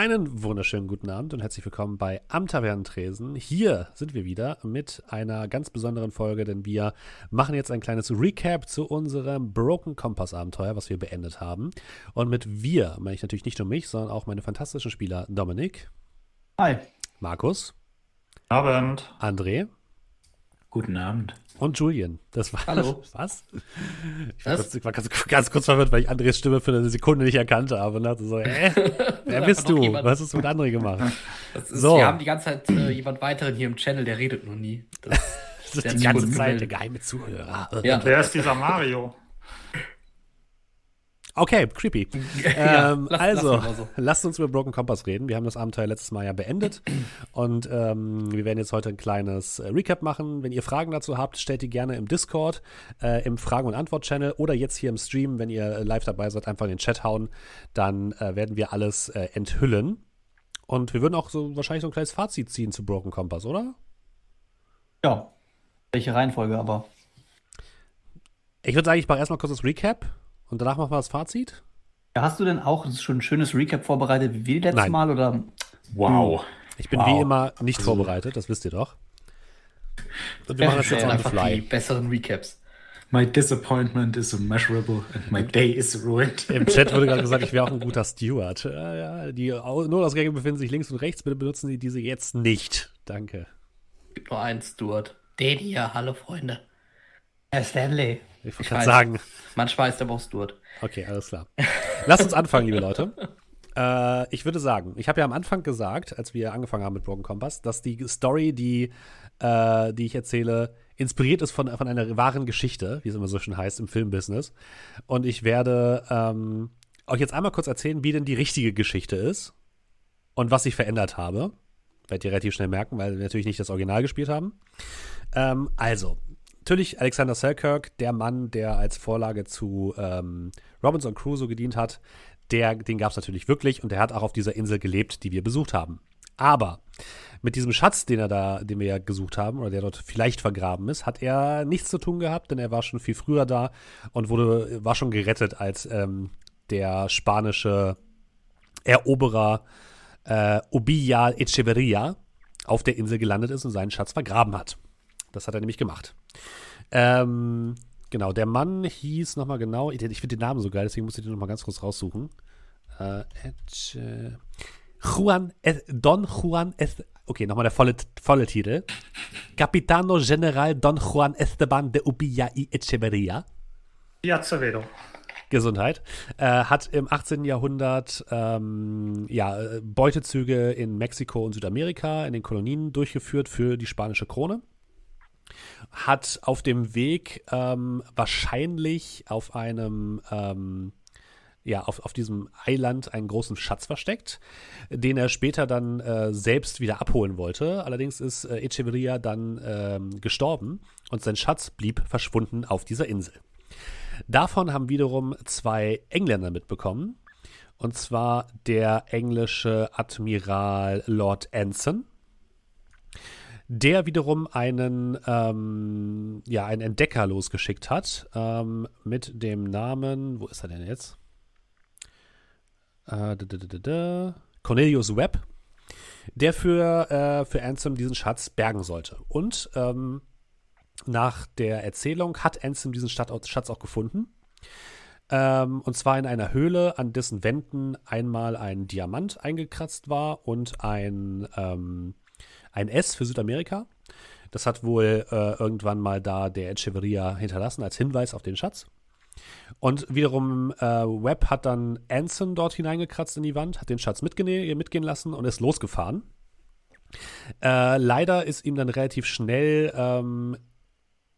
Einen wunderschönen guten Abend und herzlich willkommen bei Am Tavernentresen. Hier sind wir wieder mit einer ganz besonderen Folge, denn wir machen jetzt ein kleines Recap zu unserem Broken Compass Abenteuer, was wir beendet haben. Und mit wir meine ich natürlich nicht nur mich, sondern auch meine fantastischen Spieler Dominik. Hi. Markus. Abend. André. Guten Abend. Und Julian. Das war. Hallo. Was? Ich war, kurz, war ganz, ganz, kurz verwirrt, weil ich Andres Stimme für eine Sekunde nicht erkannte habe und dachte so, äh, wer bist du? Jemand. Was hast du mit André gemacht? Ist, so. Wir haben die ganze Zeit äh, jemand weiteren hier im Channel, der redet noch nie. Das, das ist die ganze Zeit der geheime Zuhörer. Ja. Wer ist dieser Mario? Okay, creepy. ja, ähm, lass, also, lass so. lasst uns über Broken Compass reden. Wir haben das Abenteuer letztes Mal ja beendet und ähm, wir werden jetzt heute ein kleines äh, Recap machen. Wenn ihr Fragen dazu habt, stellt die gerne im Discord, äh, im Fragen- und Antwort-Channel oder jetzt hier im Stream, wenn ihr live dabei seid, einfach in den Chat hauen. Dann äh, werden wir alles äh, enthüllen. Und wir würden auch so wahrscheinlich so ein kleines Fazit ziehen zu Broken Compass, oder? Ja. Welche Reihenfolge aber? Ich würde sagen, ich mache erstmal kurz das Recap und danach machen wir das Fazit. Ja, hast du denn auch schon ein schönes Recap vorbereitet wie letztes Nein. Mal? Oder? Wow. Ich bin wow. wie immer nicht vorbereitet, das wisst ihr doch. Und wir ja, machen das jetzt on the fly. Die besseren Recaps. My disappointment is immeasurable and my day is ruined. Im Chat wurde gerade gesagt, ich wäre auch ein guter Steward. Ja, ja, die Notausgänge befinden sich links und rechts. Bitte benutzen Sie diese jetzt nicht. Danke. Gibt nur einen Steward. Den hier. Hallo, Freunde. Herr Stanley. Ich wollte gerade sagen. Manchmal ist der Boss dort. Okay, alles klar. Lass uns anfangen, liebe Leute. Äh, ich würde sagen, ich habe ja am Anfang gesagt, als wir angefangen haben mit Broken Compass, dass die Story, die, äh, die ich erzähle, inspiriert ist von, von einer wahren Geschichte, wie es immer so schön heißt im Filmbusiness. Und ich werde ähm, euch jetzt einmal kurz erzählen, wie denn die richtige Geschichte ist und was ich verändert habe. Werdet ihr relativ schnell merken, weil wir natürlich nicht das Original gespielt haben. Ähm, also, natürlich Alexander Selkirk, der Mann, der als Vorlage zu ähm, Robinson Crusoe gedient hat, der, den gab es natürlich wirklich und der hat auch auf dieser Insel gelebt, die wir besucht haben. Aber mit diesem Schatz, den er da, den wir ja gesucht haben, oder der dort vielleicht vergraben ist, hat er nichts zu tun gehabt, denn er war schon viel früher da und wurde, war schon gerettet, als ähm, der spanische Eroberer äh, Obilla Echeverria auf der Insel gelandet ist und seinen Schatz vergraben hat. Das hat er nämlich gemacht. Ähm, genau, der Mann hieß nochmal genau, ich, finde den Namen so geil, deswegen muss ich den nochmal ganz kurz raussuchen. Äh, äh, Juan, Don Juan, okay, nochmal der volle, volle Titel. Capitano General Don Juan Esteban de Ubilla y Echeverria. Ja, Acevedo. Gesundheit, äh, hat im 18. Jahrhundert ähm, ja, Beutezüge in Mexiko und Südamerika in den Kolonien durchgeführt für die spanische Krone hat auf dem Weg ähm, wahrscheinlich auf einem ähm, ja, auf, auf diesem Eiland einen großen Schatz versteckt, den er später dann äh, selbst wieder abholen wollte. Allerdings ist äh, Echeverria dann ähm, gestorben und sein Schatz blieb verschwunden auf dieser Insel. Davon haben wiederum zwei Engländer mitbekommen. Und zwar der englische Admiral Lord Anson der wiederum einen, ähm, ja, einen Entdecker losgeschickt hat ähm, mit dem Namen, wo ist er denn jetzt? Äh, Cornelius Webb, der für, äh, für Ansem diesen Schatz bergen sollte. Und ähm, nach der Erzählung hat Ansem diesen Schatz auch gefunden. Ähm, und zwar in einer Höhle, an dessen Wänden einmal ein Diamant eingekratzt war und ein, ähm, ein S für Südamerika. Das hat wohl äh, irgendwann mal da der Echeverria hinterlassen als Hinweis auf den Schatz. Und wiederum äh, Webb hat dann Anson dort hineingekratzt in die Wand, hat den Schatz mitgehen, lassen und ist losgefahren. Äh, leider ist ihm dann relativ schnell ähm,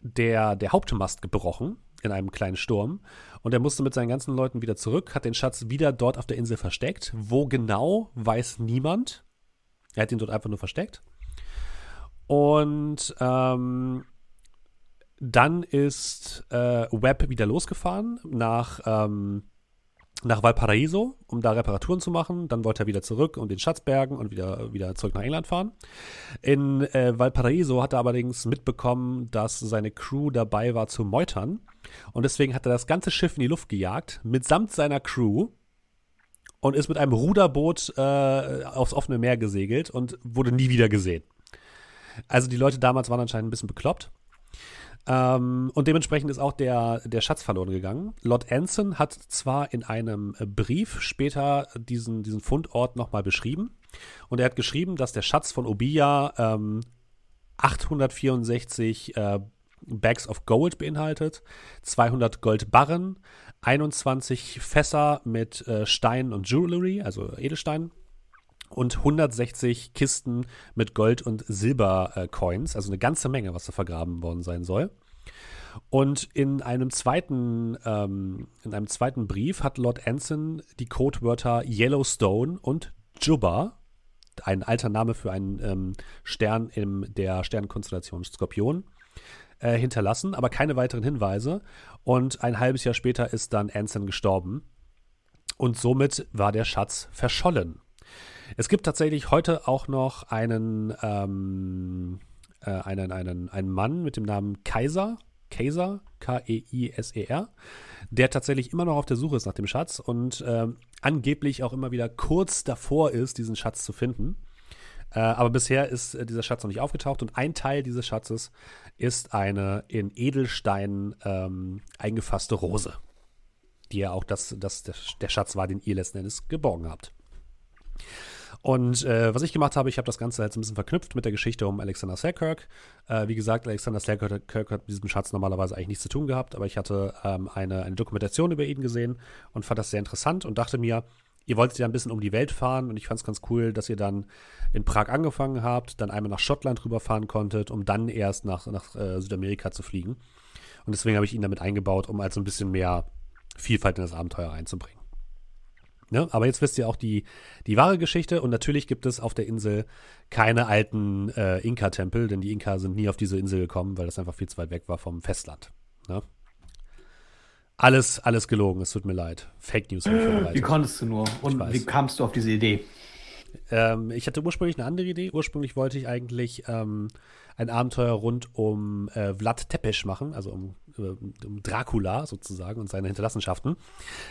der, der Hauptmast gebrochen in einem kleinen Sturm. Und er musste mit seinen ganzen Leuten wieder zurück, hat den Schatz wieder dort auf der Insel versteckt. Wo genau, weiß niemand. Er hat ihn dort einfach nur versteckt. Und ähm, dann ist äh, Webb wieder losgefahren nach, ähm, nach Valparaiso, um da Reparaturen zu machen. Dann wollte er wieder zurück und den Schatz bergen und wieder, wieder zurück nach England fahren. In äh, Valparaiso hat er allerdings mitbekommen, dass seine Crew dabei war zu meutern. Und deswegen hat er das ganze Schiff in die Luft gejagt, mitsamt seiner Crew und ist mit einem Ruderboot äh, aufs offene Meer gesegelt und wurde nie wieder gesehen. Also die Leute damals waren anscheinend ein bisschen bekloppt. Ähm, und dementsprechend ist auch der, der Schatz verloren gegangen. Lord Anson hat zwar in einem Brief später diesen, diesen Fundort nochmal beschrieben. Und er hat geschrieben, dass der Schatz von Obiya ähm, 864 äh, Bags of Gold beinhaltet, 200 Goldbarren, 21 Fässer mit äh, Steinen und Jewelry, also Edelsteinen, und 160 Kisten mit Gold- und Silbercoins, äh, also eine ganze Menge, was da vergraben worden sein soll. Und in einem zweiten, ähm, in einem zweiten Brief hat Lord Anson die Codewörter Yellowstone und Jubba, ein alter Name für einen ähm, Stern in der Sternkonstellation Skorpion, äh, hinterlassen, aber keine weiteren Hinweise. Und ein halbes Jahr später ist dann Anson gestorben. Und somit war der Schatz verschollen. Es gibt tatsächlich heute auch noch einen, ähm, äh, einen, einen, einen Mann mit dem Namen Kaiser, Kaiser, K-E-I-S-E-R, der tatsächlich immer noch auf der Suche ist nach dem Schatz und ähm, angeblich auch immer wieder kurz davor ist, diesen Schatz zu finden. Äh, aber bisher ist äh, dieser Schatz noch nicht aufgetaucht und ein Teil dieses Schatzes ist eine in Edelstein ähm, eingefasste Rose, die ja auch das, das, der Schatz war, den ihr letzten Endes geborgen habt. Und äh, was ich gemacht habe, ich habe das Ganze so ein bisschen verknüpft mit der Geschichte um Alexander Selkirk. Äh, wie gesagt, Alexander Selkirk hat mit diesem Schatz normalerweise eigentlich nichts zu tun gehabt, aber ich hatte ähm, eine, eine Dokumentation über ihn gesehen und fand das sehr interessant und dachte mir, ihr wolltet ja ein bisschen um die Welt fahren und ich fand es ganz cool, dass ihr dann in Prag angefangen habt, dann einmal nach Schottland rüberfahren konntet, um dann erst nach, nach äh, Südamerika zu fliegen. Und deswegen habe ich ihn damit eingebaut, um halt so ein bisschen mehr Vielfalt in das Abenteuer einzubringen. Ne? Aber jetzt wisst ihr auch die, die wahre Geschichte und natürlich gibt es auf der Insel keine alten äh, Inka-Tempel, denn die Inka sind nie auf diese Insel gekommen, weil das einfach viel zu weit weg war vom Festland. Ne? Alles, alles gelogen, es tut mir leid. Fake News. Wie konntest du nur? Und wie kamst du auf diese Idee? Ähm, ich hatte ursprünglich eine andere Idee. Ursprünglich wollte ich eigentlich ähm, ein Abenteuer rund um äh, Vlad Tepes machen, also um, äh, um, Dracula sozusagen und seine Hinterlassenschaften.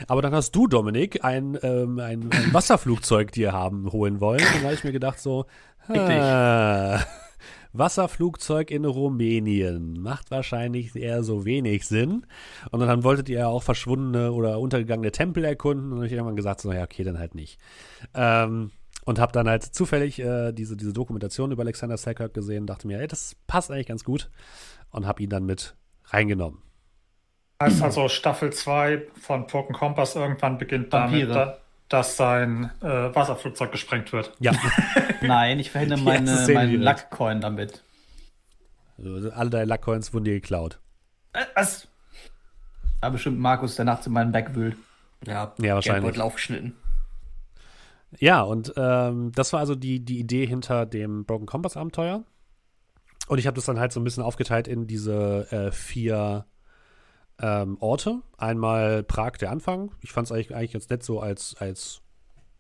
Aber dann hast du, Dominik, ein, ähm, ein, ein Wasserflugzeug dir haben holen wollen. Und da habe ich mir gedacht so, ah, Wasserflugzeug in Rumänien. Macht wahrscheinlich eher so wenig Sinn. Und dann wolltet ihr ja auch verschwundene oder untergegangene Tempel erkunden. Und dann habe ich irgendwann gesagt, so, ja, okay, dann halt nicht. Ähm, und habe dann halt zufällig äh, diese, diese Dokumentation über Alexander Selkirk gesehen. Dachte mir, ey, das passt eigentlich ganz gut. Und habe ihn dann mit reingenommen. Heißt also Staffel 2 von Broken Compass irgendwann beginnt damit, da, dass sein äh, Wasserflugzeug gesprengt wird. Ja. Nein, ich verhindere meine, meinen Lackcoin damit. Also alle deine Lackcoins wurden dir geklaut. Äh, was? Da bestimmt Markus, der nachts in meinen Back wühlt. Ja, ja wahrscheinlich. Wird aufgeschnitten. Ja, und ähm, das war also die, die Idee hinter dem Broken Compass Abenteuer. Und ich habe das dann halt so ein bisschen aufgeteilt in diese äh, vier ähm, Orte. Einmal Prag, der Anfang. Ich fand es eigentlich, eigentlich ganz nett so als, als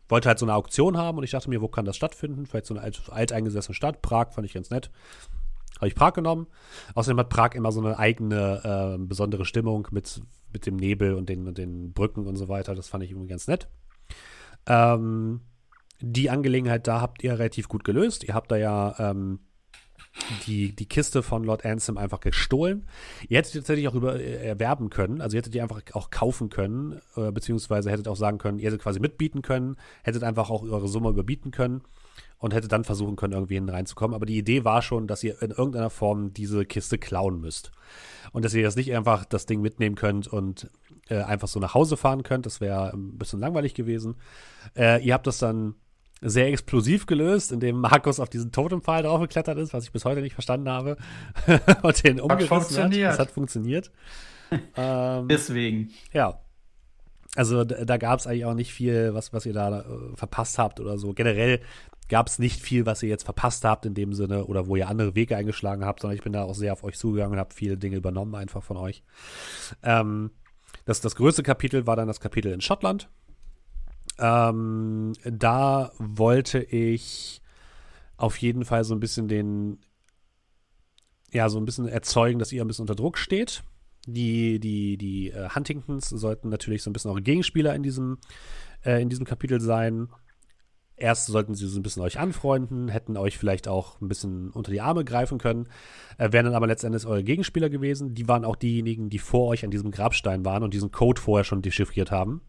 wollte halt so eine Auktion haben und ich dachte mir, wo kann das stattfinden? Vielleicht so eine alt, alteingesessene Stadt. Prag fand ich ganz nett. Habe ich Prag genommen. Außerdem hat Prag immer so eine eigene äh, besondere Stimmung mit, mit dem Nebel und den, den Brücken und so weiter. Das fand ich irgendwie ganz nett. Ähm, die Angelegenheit da habt ihr relativ gut gelöst. Ihr habt da ja ähm, die, die Kiste von Lord Ansem einfach gestohlen. Ihr hättet tatsächlich auch über, äh, erwerben können, also ihr hättet die einfach auch kaufen können, äh, beziehungsweise hättet auch sagen können, ihr hättet quasi mitbieten können, hättet einfach auch eure Summe überbieten können und hättet dann versuchen können, irgendwie hin reinzukommen. Aber die Idee war schon, dass ihr in irgendeiner Form diese Kiste klauen müsst. Und dass ihr jetzt nicht einfach das Ding mitnehmen könnt und äh, einfach so nach Hause fahren könnt. Das wäre ein bisschen langweilig gewesen. Äh, ihr habt das dann sehr explosiv gelöst, indem Markus auf diesen Totempfahl draufgeklettert ist, was ich bis heute nicht verstanden habe. und den umgerissen hat. Das hat funktioniert. ähm, Deswegen. Ja. Also da, gab es eigentlich auch nicht viel, was, was ihr da äh, verpasst habt oder so. Generell gab es nicht viel, was ihr jetzt verpasst habt in dem Sinne oder wo ihr andere Wege eingeschlagen habt, sondern ich bin da auch sehr auf euch zugegangen und habe viele Dinge übernommen einfach von euch. Ähm, das, das größte Kapitel war dann das Kapitel in Schottland, ähm, da wollte ich auf jeden Fall so ein bisschen den, ja, so ein bisschen erzeugen, dass ihr ein bisschen unter Druck steht. Die, die, die äh, Huntingtons sollten natürlich so ein bisschen eure Gegenspieler in diesem, äh, in diesem Kapitel sein. Erst sollten sie so ein bisschen euch anfreunden, hätten euch vielleicht auch ein bisschen unter die Arme greifen können, äh, wären dann aber letztendlich eure Gegenspieler gewesen. Die waren auch diejenigen, die vor euch an diesem Grabstein waren und diesen Code vorher schon dechiffriert haben.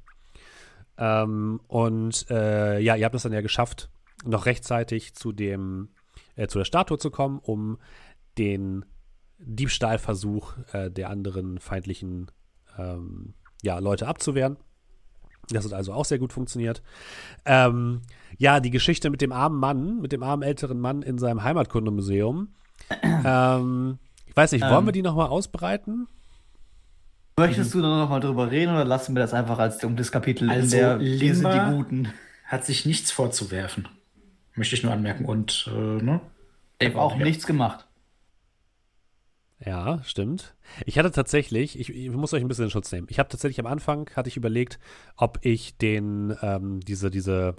Ähm, und äh, ja, ihr habt es dann ja geschafft, noch rechtzeitig zu dem, äh, zu der Statue zu kommen, um den Diebstahlversuch äh, der anderen feindlichen ähm, ja, Leute abzuwehren. Das hat also auch sehr gut funktioniert. Ähm, ja, die Geschichte mit dem armen Mann, mit dem armen älteren Mann in seinem Heimatkundemuseum. ähm, ich weiß nicht, wollen Ähm. wir die nochmal ausbreiten? Möchtest du da noch mal drüber reden oder lassen wir das einfach als dunkles Kapitel Also, in der Wir sind die Guten? Hat sich nichts vorzuwerfen. Möchte ich nur anmerken. Und, äh, ne? Ich auch Ja. nichts gemacht. Ja, stimmt. Ich hatte tatsächlich, ich, ich muss euch ein bisschen in Schutz nehmen. Ich habe tatsächlich am Anfang, hatte ich überlegt, ob ich den, ähm, diese, diese,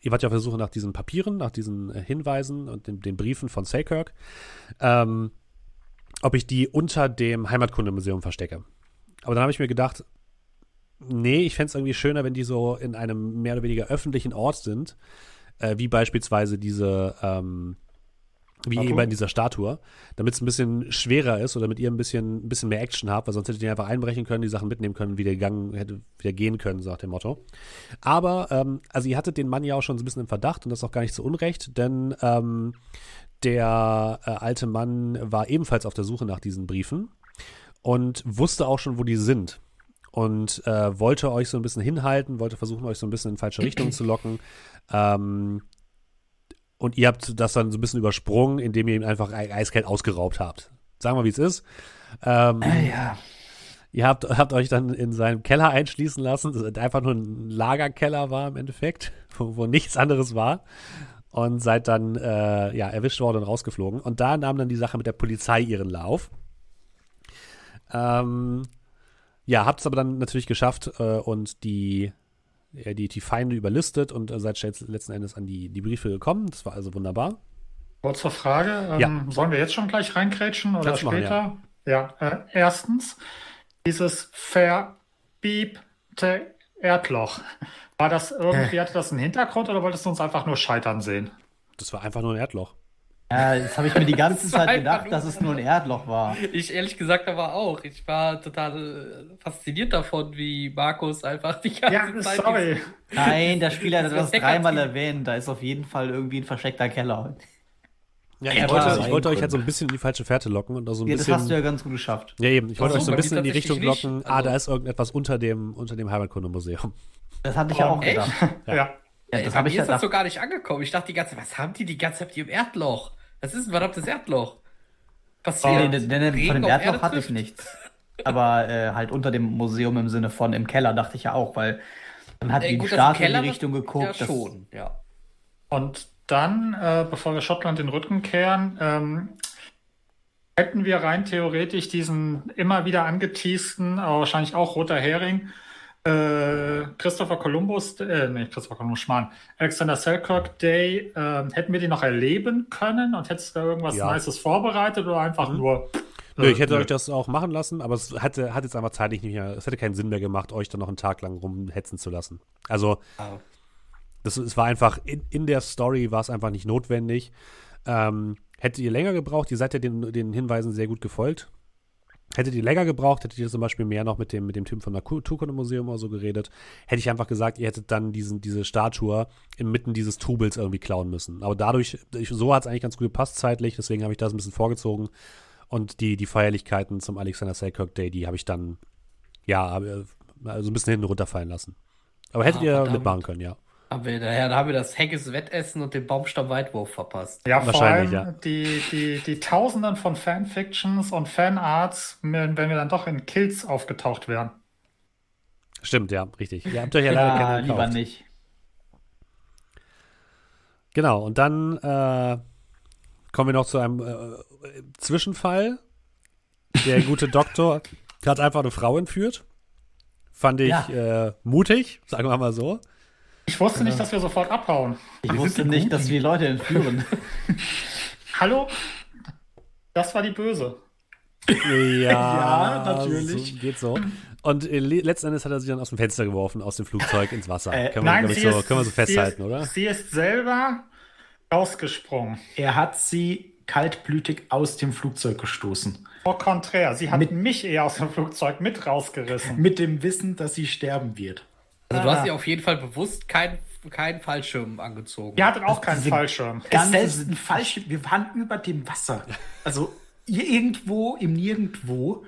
ihr wart ja auf der Suche nach diesen Papieren, nach diesen äh, Hinweisen und den, den Briefen von Selkirk, ähm, ob ich die unter dem Heimatkundemuseum verstecke. Aber dann habe ich mir gedacht, nee, ich fände es irgendwie schöner, wenn die so in einem mehr oder weniger öffentlichen Ort sind, äh, wie beispielsweise diese, ähm, wie Statue? eben in dieser Statue, damit es ein bisschen schwerer ist oder damit ihr ein bisschen, ein bisschen mehr Action habt, weil sonst hättet ihr einfach einbrechen können, die Sachen mitnehmen können, wieder gegangen, hätte wieder gehen können, so nach dem Motto. Aber, ähm, also ihr hattet den Mann ja auch schon so ein bisschen im Verdacht und das ist auch gar nicht so unrecht, denn ähm, der äh, alte Mann war ebenfalls auf der Suche nach diesen Briefen und wusste auch schon, wo die sind. Und äh, wollte euch so ein bisschen hinhalten, wollte versuchen, euch so ein bisschen in falsche Richtung zu locken. Ähm, und ihr habt das dann so ein bisschen übersprungen, indem ihr ihn einfach ei- eiskalt ausgeraubt habt. Sagen wir, wie es ist. Ähm, Äh, ja. Ihr habt, habt euch dann in seinem Keller einschließen lassen, das einfach nur ein Lagerkeller war im Endeffekt, wo, wo nichts anderes war. Und seid dann äh, ja, erwischt worden und rausgeflogen. Und da nahm dann die Sache mit der Polizei ihren Lauf. Ähm, ja, habt es aber dann natürlich geschafft äh, und die, ja, die, die Feinde überlistet und äh, seid letzten Endes an die, die Briefe gekommen. Das war also wunderbar. Kurze Frage. Ähm, Ja. Sollen wir jetzt schon gleich reinkrätschen oder Kannst du machen, später? ja, äh, erstens, dieses verbiebte Erdloch. War das irgendwie, hatte das einen Hintergrund oder wolltest du uns einfach nur scheitern sehen? Das war einfach nur ein Erdloch. Ja, das habe ich mir die ganze Das Zeit gedacht, dass es nur ein Erdloch war. Ich ehrlich gesagt aber auch. Ich war total äh, fasziniert davon, wie Markus einfach die ganze Ja, Zeit. sorry. Nein, der Spieler hat Das das dreimal erwähnt. Da ist auf jeden Fall irgendwie ein versteckter Keller. Ja, Ja, ich, wollte, klar. ich wollte euch halt so ein bisschen in die falsche Fährte locken und auch so ein Ja, das bisschen. hast du ja ganz gut geschafft. Ja, eben. Ich wollte Ach euch so, ein bisschen in die Richtung locken, nicht. ah, da Also- ist irgendetwas unter dem, unter dem Heimatkundemuseum. Das hatte ich ja Oh, auch echt? gedacht. Ja. Ja, Ja, das bei habe ich mir ja ist das so gar nicht angekommen. Ich dachte die ganze Zeit, was haben die die ganze Zeit hier im Erdloch? Was ist ein verdammtes Erdloch? Passiert. Nee, nee, nee, von dem Erdloch hatte ich nichts. Aber äh, halt unter dem Museum im Sinne von im Keller dachte ich ja auch, weil man hat Äh, die gut, das im Statue in die Richtung das- geguckt. Ja, das- schon, ja. Und dann, äh, bevor wir Schottland den Rücken kehren, ähm, hätten wir rein theoretisch diesen immer wieder angeteasten, aber wahrscheinlich auch roter Hering, äh, Christopher Columbus, äh, nee, Christopher Columbus, Schmarrn, Alexander Selkirk Day, äh, hätten wir die noch erleben können und hättest du da irgendwas Ja. Nices vorbereitet oder einfach nur. Nö, ich hätte nö. euch das auch machen lassen, aber es hatte, hat jetzt einfach zeitlich nicht mehr, es hätte keinen Sinn mehr gemacht, euch dann noch einen Tag lang rumhetzen zu lassen. Also, Ah. das, es war einfach, in, in der Story war es einfach nicht notwendig. Ähm, hättet ihr länger gebraucht, ihr seid ja den, den Hinweisen sehr gut gefolgt. Hättet ihr länger gebraucht, hättet ihr zum Beispiel mehr noch mit dem, mit dem Typen vom Naturkundemuseum oder so geredet, hätte ich einfach gesagt, ihr hättet dann diesen, diese Statue inmitten dieses Trubels irgendwie klauen müssen. Aber dadurch, ich, so hat es eigentlich ganz gut gepasst zeitlich, deswegen habe ich das ein bisschen vorgezogen. Und die, die Feierlichkeiten zum Alexander Selkirk Day, die habe ich dann, ja, äh, also ein bisschen hinten runterfallen lassen. Aber hättet Ah, ihr verdammt. mitmachen können, ja. Haben wir, ja, da haben wir das Heckes Wettessen und den Baumstamm-Weitwurf verpasst. Ja, vor Wahrscheinlich, allem ja. die, die, die Tausenden von Fanfictions und Fanarts, wenn wir dann doch in Kills aufgetaucht wären. Stimmt, ja, richtig. Ihr habt euch ja leider Ja, keine lieber gekauft. nicht. Genau, und dann äh, kommen wir noch zu einem äh, Zwischenfall. Der gute Doktor hat einfach eine Frau entführt. Fand ich Ja. äh, mutig, sagen wir mal so. Ich wusste nicht, dass wir sofort abhauen. Ich Wir wusste nicht, dass wir Leute entführen. Hallo? Das war die Böse. Ja, Ja, natürlich. So, geht so. Und äh, le- letzten Endes hat er sich dann aus dem Fenster geworfen, aus dem Flugzeug ins Wasser. Äh, können, wir, Nein, ich, sie so, ist, können wir so festhalten, sie ist, oder? Sie ist selber rausgesprungen. Er hat sie kaltblütig aus dem Flugzeug gestoßen. Au contraire, sie hat Mit- mich eher aus dem Flugzeug mit rausgerissen. Mit dem Wissen, dass sie sterben wird. Also du hast ihr auf jeden Fall bewusst keinen kein Fallschirm angezogen. Die hatte auch keinen Diese- Fallschirm. Es selbst ein Fallschirm. Wir waren über dem Wasser. Also irgendwo im Nirgendwo.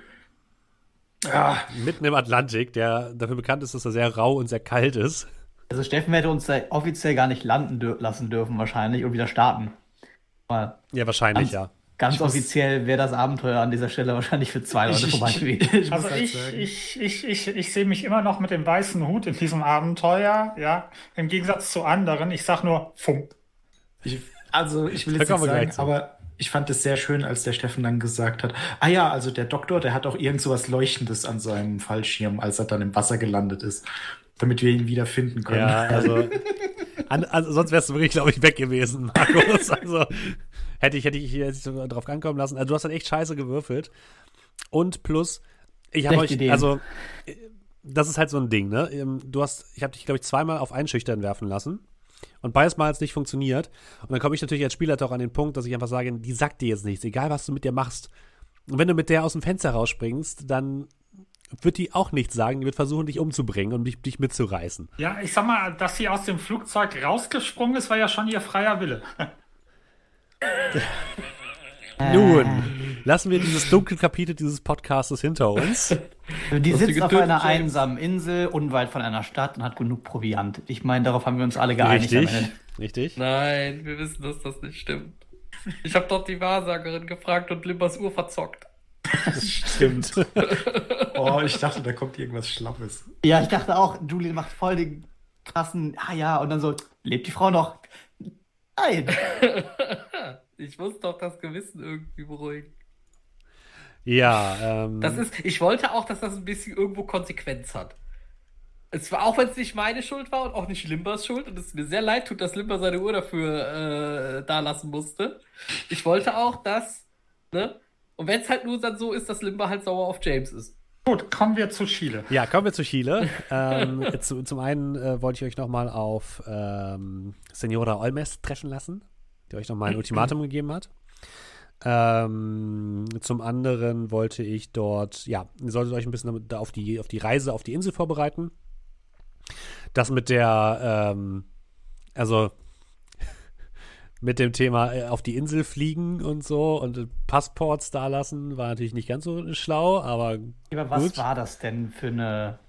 Ah, Mitten im Atlantik, der dafür bekannt ist, dass er sehr rau und sehr kalt ist. Also Steffen hätte uns da offiziell gar nicht landen dür lassen dürfen wahrscheinlich und wieder starten. Mal Ja, wahrscheinlich, ganz, ja. Ganz offiziell wäre das Abenteuer an dieser Stelle wahrscheinlich für zwei Leute vorbei gewesen. ich Also halt ich, ich, ich, ich, ich sehe mich immer noch mit dem weißen Hut in diesem Abenteuer, ja. Im Gegensatz zu anderen. Ich sag nur Funk. Ich, also, ich will jetzt nicht sagen, aber ich fand es sehr schön, als der Steffen dann gesagt hat, ah ja, also der Doktor, der hat auch irgend so was Leuchtendes an seinem Fallschirm, als er dann im Wasser gelandet ist, damit wir ihn wieder finden können. Ja, also, an, also sonst wärst du wirklich, glaube ich, weg gewesen, Markus. Also hätte ich, hätte ich hier jetzt drauf ankommen lassen. Also du hast halt echt scheiße gewürfelt. Und plus, ich habe euch, Ideen. also äh, das ist halt so ein Ding, ne? Ähm, Du hast, ich habe dich, glaube ich, zweimal auf Einschüchtern werfen lassen. Und beides Mal hat es nicht funktioniert. Und dann komme ich natürlich als Spielleiter auch an den Punkt, dass ich einfach sage, die sagt dir jetzt nichts, egal was du mit dir machst. Und wenn du mit der aus dem Fenster rausspringst, dann wird die auch nichts sagen, die wird versuchen, dich umzubringen und dich, dich mitzureißen. Ja, ich sag mal, dass sie aus dem Flugzeug rausgesprungen ist, war ja schon ihr freier Wille. Nun, lassen wir dieses dunkle Kapitel dieses Podcastes hinter uns. Die sitzt auf einer James? einsamen Insel, unweit von einer Stadt und hat genug Proviant. Ich meine, darauf haben wir uns alle geeinigt. Richtig, richtig. Nein, wir wissen, dass das nicht stimmt. Ich habe dort die Wahrsagerin gefragt und Limbers Uhr verzockt. Stimmt. oh, ich dachte, da kommt irgendwas Schlappes. Ja, ich dachte auch, Julian macht voll den krassen, ah ja, und dann so, lebt die Frau noch? Nein. Ich muss doch das Gewissen irgendwie beruhigen. Ja, ähm, Das ist, ich wollte auch, dass das ein bisschen irgendwo Konsequenz hat. Es war auch, wenn es nicht meine Schuld war und auch nicht Limbers Schuld und es mir sehr leid tut, dass Limber seine Uhr dafür äh, da lassen musste. Ich wollte auch, dass, ne? Und wenn es halt nur dann so ist, dass Limber halt sauer auf James ist. Gut, kommen wir zu Chile. ja, kommen wir zu Chile. ähm, zu, zum einen äh, wollte ich euch nochmal auf ähm, Senora Olmes treffen lassen, die euch nochmal ein Ultimatum gegeben hat. Ähm, zum anderen wollte ich dort, ja, ihr solltet euch ein bisschen auf die, auf die Reise auf die Insel vorbereiten. Das mit der, ähm, also mit dem Thema äh, auf die Insel fliegen und so und Passports da lassen, war natürlich nicht ganz so schlau, aber Aber was Gut. war das denn für eine.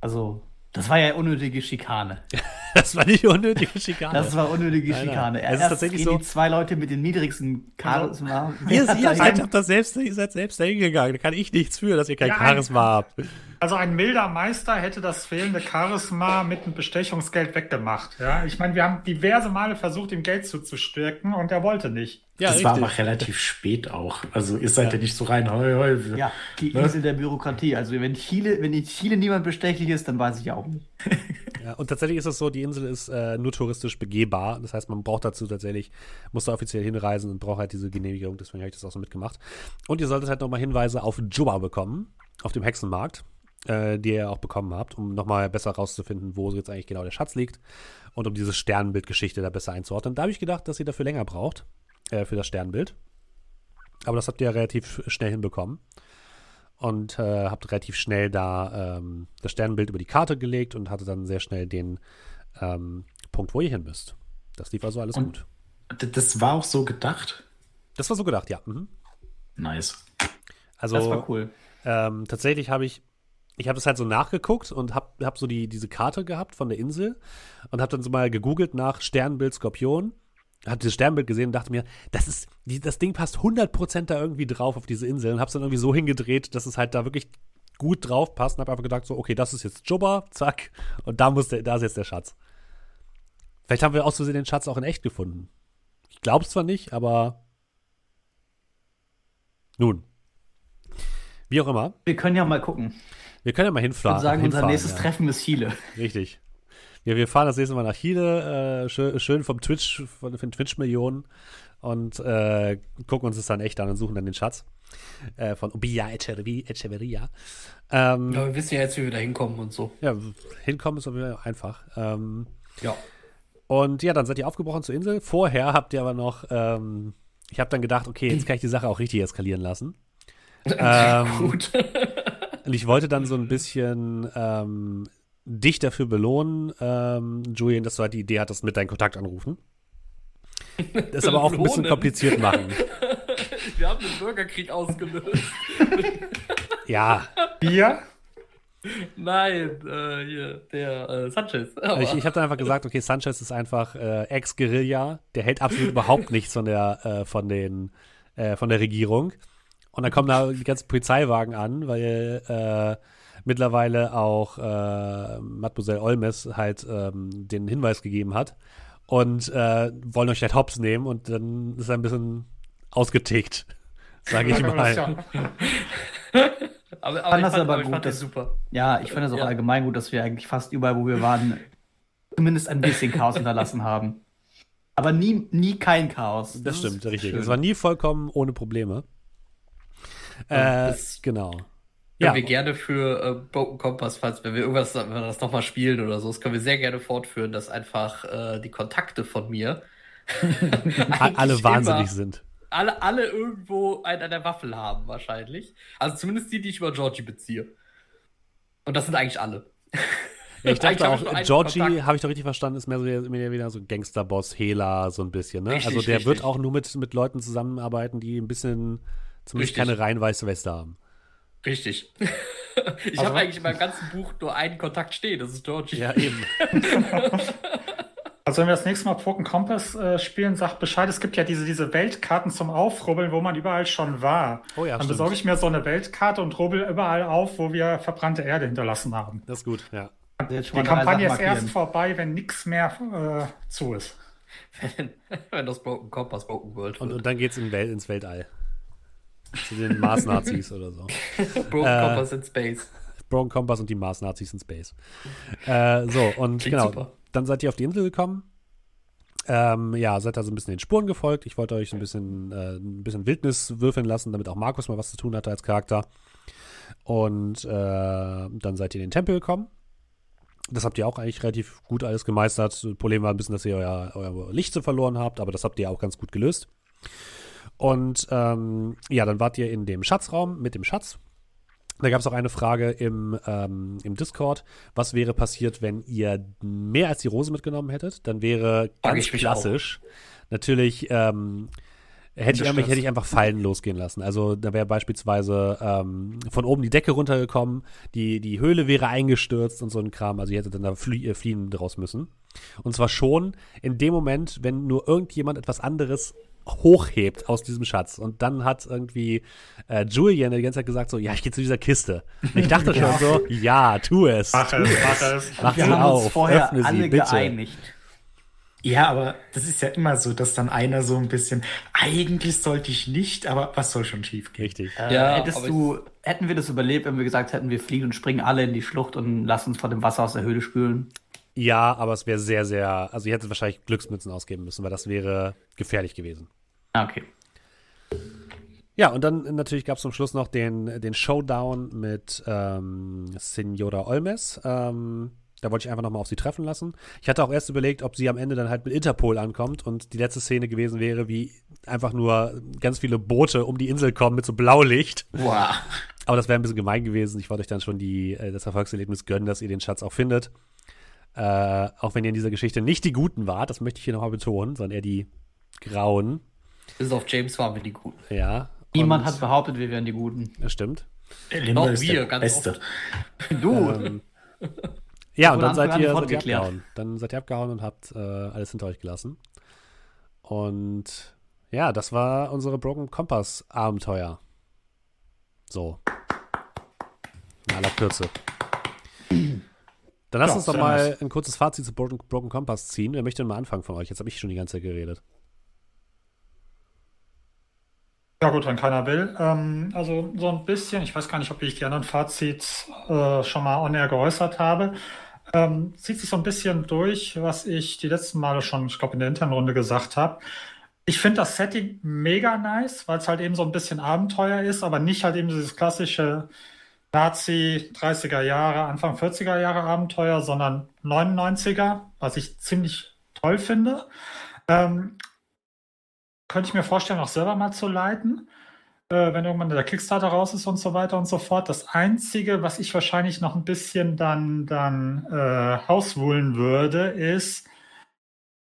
Also, das war ja unnötige Schikane. das war nicht unnötige Schikane. Das war unnötige Nein, nein. Schikane. Es ist tatsächlich gehen so- die zwei Leute mit den niedrigsten Charisma. ihr, hat ihr, da seid, habt das selbst, ihr seid selbst dahin gegangen. Da kann ich nichts für, dass ihr kein Ja, Charisma habt. Also ein milder Meister hätte das fehlende Charisma mit einem Bestechungsgeld weggemacht. Ja, ich meine, wir haben diverse Male versucht, ihm Geld zuzustürken und er wollte nicht. Ja, das war aber relativ spät auch. Also ihr seid ja, nicht so rein, heu, heu. Ja, die Ne? Insel der Bürokratie. Also, wenn Chile, wenn in Chile niemand bestechlich ist, dann weiß ich auch nicht. Und tatsächlich ist es so, die Insel ist äh, nur touristisch begehbar. Das heißt, man braucht dazu tatsächlich, muss da offiziell hinreisen und braucht halt diese Genehmigung. Deswegen habe ich das auch so mitgemacht. Und ihr solltet halt nochmal Hinweise auf Juba bekommen, auf dem Hexenmarkt, äh, die ihr auch bekommen habt, um nochmal besser rauszufinden, wo jetzt eigentlich genau der Schatz liegt und um diese Sternbildgeschichte da besser einzuordnen. Da habe ich gedacht, dass ihr dafür länger braucht, äh, für das Sternbild. Aber das habt ihr ja relativ schnell hinbekommen. Und äh, habt relativ schnell da ähm, das Sternbild über die Karte gelegt und hatte dann sehr schnell den ähm, Punkt, wo ihr hin müsst. Das lief also alles Und- gut. Das war auch so gedacht. Das war so gedacht, ja. Mhm. Nice. Also Das war cool. ähm, tatsächlich habe ich, ich habe das halt so nachgeguckt und habe hab so die, diese Karte gehabt von der Insel und habe dann so mal gegoogelt nach Sternbild Skorpion. Habe dieses Sternbild gesehen und dachte mir, das ist, das Ding passt 100% da irgendwie drauf auf diese Insel und habe es dann irgendwie so hingedreht, dass es halt da wirklich gut drauf passt und habe einfach gedacht so, okay, das ist jetzt Jubba, zack, und da muss der, da ist jetzt der Schatz. Vielleicht haben wir aus Versehen den Schatz auch in echt gefunden. Ich glaube es zwar nicht, aber nun. Wie auch immer. Wir können ja mal gucken. Wir können ja mal Ich hinfahren. würde sagen, unser hinfahren, nächstes ja. Treffen ist Chile. Richtig. Ja, wir fahren das nächste Mal nach Chile, äh, schön, schön vom Twitch, von den Twitch-Millionen und äh, gucken uns das dann echt an und suchen dann den Schatz äh, von Ubia Echeverria. Ähm, Ja, wir wissen ja jetzt, wie wir da hinkommen und so. ja, hinkommen ist aber einfach. Ähm, Ja. und ja, dann seid ihr aufgebrochen zur Insel. Vorher habt ihr aber noch, ähm, ich habe dann gedacht, okay, jetzt kann ich die Sache auch richtig eskalieren lassen. ähm, Gut. Und ich wollte dann so ein bisschen ähm, dich dafür belohnen, ähm, Julian, dass du halt die Idee hattest, mit deinen Kontakt anrufen. Das aber auch ein bisschen kompliziert machen. wir haben den Bürgerkrieg ausgelöst. Ja, Bier? Nein, äh, hier, der äh, Sanchez. Aber ich, ich habe dann einfach gesagt, okay, Sanchez ist einfach äh, Ex-Guerilla, der hält absolut überhaupt nichts von der, äh, von den, äh, von der Regierung. Und dann kommen da die ganzen Polizeiwagen an, weil äh, mittlerweile auch äh, Mademoiselle Olmes halt ähm, den Hinweis gegeben hat und äh, wollen euch halt hops nehmen und dann ist er ein bisschen ausgetickt, sage ich Das mal. ja- aber, fand ich das fand, aber aber ich gut, fand dass- super. Ja, ich finde es auch Ja. allgemein gut, dass wir eigentlich fast überall, wo wir waren, zumindest ein bisschen Chaos hinterlassen haben. Aber nie, nie kein Chaos. Das stimmt, ist richtig. schön. Es war nie vollkommen ohne Probleme. Äh, das- genau. Können Ja, wir gerne für äh, Broken Compass, falls wenn wir irgendwas, wenn wir das nochmal spielen oder so, das können wir sehr gerne fortführen, dass einfach äh, die Kontakte von mir alle wahnsinnig sind. alle, alle irgendwo einen an der Waffel haben, wahrscheinlich. Also zumindest die, die ich über Georgie beziehe. Und das sind eigentlich alle. Ja, ich dachte auch, Georgie, habe ich doch richtig verstanden, ist mehr, so, mehr wieder so ein Gangsterboss, Hela, so ein bisschen. Ne? Richtig, also der richtig. wird auch nur mit, mit Leuten zusammenarbeiten, die ein bisschen, zumindest Richtig. keine rein weiße Weste haben. Richtig. ich Also- habe eigentlich in meinem ganzen Buch nur einen Kontakt stehen, das ist Georgie. Ja, eben. Also wenn wir das nächste Mal Broken Compass äh, spielen, sagt Bescheid. Es gibt ja diese, diese Weltkarten zum Aufrubbeln, wo man überall schon war. Oh ja, Dann stimmt. besorge ich mir so eine Weltkarte und rubbel überall auf, wo wir verbrannte Erde hinterlassen haben. Das ist gut, ja. Die Kampagne ist erst vorbei, wenn nichts mehr äh, zu ist. Wenn, wenn das Broken Compass Broken World Und, wird. und dann geht's in Wel ins Weltall. Zu den Mars-Nazis oder so. Broken äh, Compass in Space. Broken Compass und die Mars-Nazis in Space. Äh, so, und Klingt genau, super. dann seid ihr auf die Insel gekommen. Ähm, ja, seid da so ein bisschen den Spuren gefolgt. Ich wollte euch so ein bisschen, äh, ein bisschen Wildnis würfeln lassen, damit auch Markus mal was zu tun hatte als Charakter. Und äh, dann seid ihr in den Tempel gekommen. Das habt ihr auch eigentlich relativ gut alles gemeistert. Das Problem war ein bisschen, dass ihr euer, euer Licht so verloren habt, aber das habt ihr auch ganz gut gelöst. Und ähm, ja, dann wart ihr in dem Schatzraum mit dem Schatz. Da gab es auch eine Frage im, ähm, im Discord. Was wäre passiert, wenn ihr mehr als die Rose mitgenommen hättet? Dann wäre ganz mich klassisch natürlich ähm, hätte, ich, Gestürzt. hätte ich einfach Fallen losgehen lassen. Also da wäre beispielsweise ähm, von oben die Decke runtergekommen, die, die Höhle wäre eingestürzt und so ein Kram. Also ihr hättet dann da flie äh, fliehen draus müssen. Und zwar schon in dem Moment, wenn nur irgendjemand etwas anderes hochhebt aus diesem Schatz. Und dann hat irgendwie äh, Julian die ganze Zeit gesagt so, ja, ich gehe zu dieser Kiste. Und ich dachte schon so, ja, tu es. Mach es, mach es. Mach Wir sie haben auf, uns vorher öffne sie, alle bitte. geeinigt. Ja, aber das ist ja immer so, dass dann einer so ein bisschen, eigentlich sollte ich nicht, aber was soll schon schief gehen? Richtig. Äh, Ja, hättest du, hätten wir das überlebt, wenn wir gesagt hätten, wir fliegen und springen alle in die Schlucht und lassen uns vor dem Wasser aus der Höhle spülen? Ja, aber es wäre sehr, sehr, also ihr hättet wahrscheinlich Glücksmützen ausgeben müssen, weil das wäre gefährlich gewesen. Ah, okay. Ja, und dann natürlich gab es zum Schluss noch den, den Showdown mit ähm, Senora Olmes. Ähm, da wollte ich einfach nochmal auf sie treffen lassen. Ich hatte auch erst überlegt, ob sie am Ende dann halt mit Interpol ankommt und die letzte Szene gewesen wäre, wie einfach nur ganz viele Boote um die Insel kommen mit so Blaulicht. Wow. Aber das wäre ein bisschen gemein gewesen. Ich wollte euch dann schon die, äh, das Erfolgserlebnis gönnen, dass ihr den Schatz auch findet. Äh, auch wenn ihr in dieser Geschichte nicht die Guten wart, das möchte ich hier nochmal betonen, sondern eher die Grauen. Bis auf James waren wir die Guten. Ja. Niemand hat behauptet, wir wären die Guten. Das stimmt. Doch, ist wir, der ganz Beste. Du! Ähm, ja, und dann seid ihr, seid ihr abgehauen. Dann seid ihr abgehauen und habt äh, alles hinter euch gelassen. Und ja, das war unsere Broken Compass Abenteuer. So. In aller Kürze. Dann lasst Ja, uns doch mal nice. ein kurzes Fazit zu Broken, Broken Compass ziehen. Wer möchte denn mal anfangen von euch? Jetzt habe ich schon die ganze Zeit geredet. Ja gut, wenn keiner will. Ähm, also so ein bisschen, ich weiß gar nicht, ob ich die anderen Fazits äh, schon mal on air geäußert habe. ähm, zieht sich so ein bisschen durch, was ich die letzten Male schon, ich glaube, in der internen Runde gesagt habe. Ich finde das Setting mega nice, weil es halt eben so ein bisschen Abenteuer ist, aber nicht halt eben dieses klassische Nazi 30er Jahre, Anfang 40er Jahre Abenteuer, sondern 99er, was ich ziemlich toll finde. Ähm, könnte ich mir vorstellen, auch selber mal zu leiten, äh, wenn irgendwann der Kickstarter raus ist und so weiter und so fort. Das Einzige, was ich wahrscheinlich noch ein bisschen dann, dann äh, hauswuhlen würde, ist,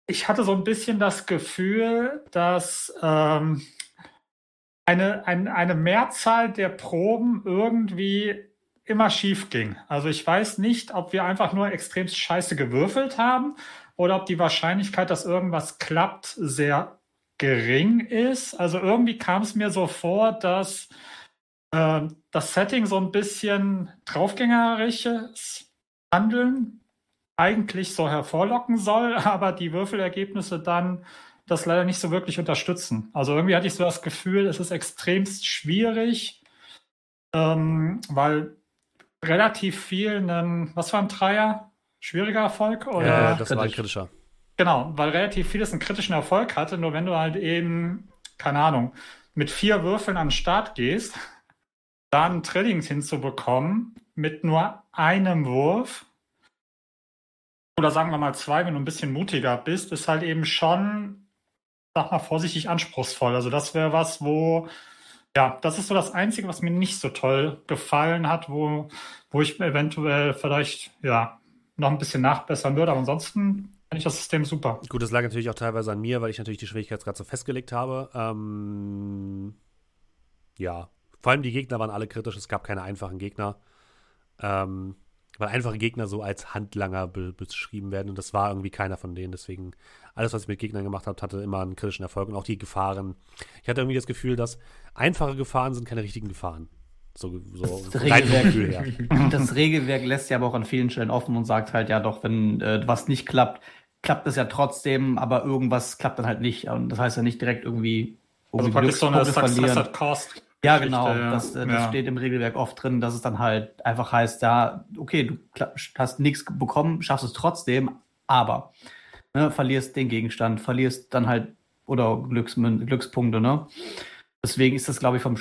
ich hatte so ein bisschen das Gefühl, dass ähm, eine, ein, eine Mehrzahl der Proben irgendwie immer schief ging. Also ich weiß nicht, ob wir einfach nur extrem scheiße gewürfelt haben oder ob die Wahrscheinlichkeit, dass irgendwas klappt, sehr gering ist. Also irgendwie kam es mir so vor, dass äh, das Setting so ein bisschen draufgängerisches Handeln eigentlich so hervorlocken soll, aber die Würfelergebnisse dann das leider nicht so wirklich unterstützen. Also irgendwie hatte ich so das Gefühl, es ist extremst schwierig, ähm, weil relativ viel einen, was war ein Dreier? Schwieriger Erfolg? Oder? Ja, das war ein kritischer. Genau, weil relativ vieles einen kritischen Erfolg hatte, nur wenn du halt eben, keine Ahnung, mit vier Würfeln an den Start gehst, dann Trillings hinzubekommen mit nur einem Wurf, oder sagen wir mal zwei, wenn du ein bisschen mutiger bist, ist halt eben schon, sag mal vorsichtig anspruchsvoll. Also das wäre was, wo, ja, das ist so das Einzige, was mir nicht so toll gefallen hat, wo, wo ich eventuell vielleicht, ja, noch ein bisschen nachbessern würde. Aber ansonsten finde ich das System super. Gut, das lag natürlich auch teilweise an mir, weil ich natürlich die Schwierigkeitsgrad so festgelegt habe. Ähm, ja, vor allem die Gegner waren alle kritisch, es gab keine einfachen Gegner. Ähm, weil einfache Gegner so als Handlanger be beschrieben werden und das war irgendwie keiner von denen. Deswegen, alles, was ich mit Gegnern gemacht habe, hatte immer einen kritischen Erfolg und auch die Gefahren. Ich hatte irgendwie das Gefühl, dass einfache Gefahren sind keine richtigen Gefahren. So, so das, Regelwerk, das Regelwerk lässt ja aber auch an vielen Stellen offen und sagt halt, ja doch, wenn äh, was nicht klappt, klappt es ja trotzdem, aber irgendwas klappt dann halt nicht. Und das heißt ja nicht direkt irgendwie, irgendwie also so eine Success Cost. Ja, genau. Das, äh, das ja. steht im Regelwerk oft drin, dass es dann halt einfach heißt, ja, okay, du hast nichts bekommen, schaffst es trotzdem, aber ne, verlierst den Gegenstand, verlierst dann halt oder Glücks, Glückspunkte, ne? Deswegen ist das, glaube ich, vom,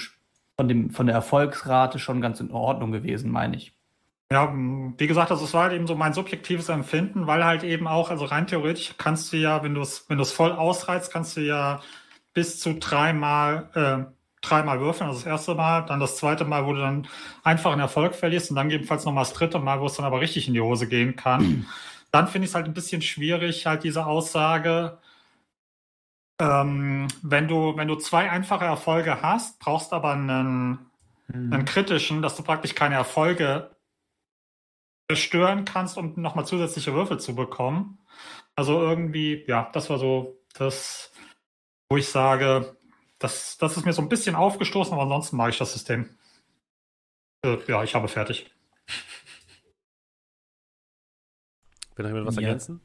von, dem, von der Erfolgsrate schon ganz in Ordnung gewesen, meine ich. Ja, wie gesagt, also es war halt eben so mein subjektives Empfinden, weil halt eben auch, also rein theoretisch kannst du ja, wenn du es, wenn du es voll ausreizt, kannst du ja bis zu dreimal äh, dreimal würfeln, also das erste Mal, dann das zweite Mal, wo du dann einfach einen Erfolg verlierst und dann gegebenenfalls nochmal das dritte Mal, wo es dann aber richtig in die Hose gehen kann. dann finde ich es halt ein bisschen schwierig, halt diese Aussage, ähm, wenn du, wenn du zwei einfache Erfolge hast, brauchst aber einen, mhm. einen kritischen, dass du praktisch keine Erfolge zerstören kannst, um nochmal zusätzliche Würfel zu bekommen. Also irgendwie, ja, das war so das, wo ich sage, das, das ist mir so ein bisschen aufgestoßen, aber ansonsten mag ich das System. Äh, ja, ich habe fertig. Will noch jemand was ja. ergänzen?